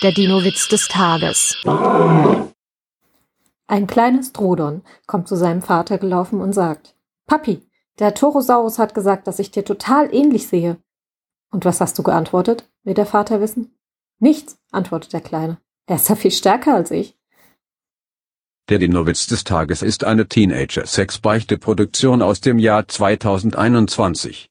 Der Dino-Witz des Tages. Ein kleines Drodon kommt zu seinem Vater gelaufen und sagt, Papi, der Torosaurus hat gesagt, dass ich dir total ähnlich sehe. Und was hast du geantwortet? will der Vater wissen. Nichts, antwortet der Kleine. Er ist ja viel stärker als ich. Der Dino-Witz des Tages ist eine Teenager-Sex-Beichte-Produktion aus dem Jahr 2021.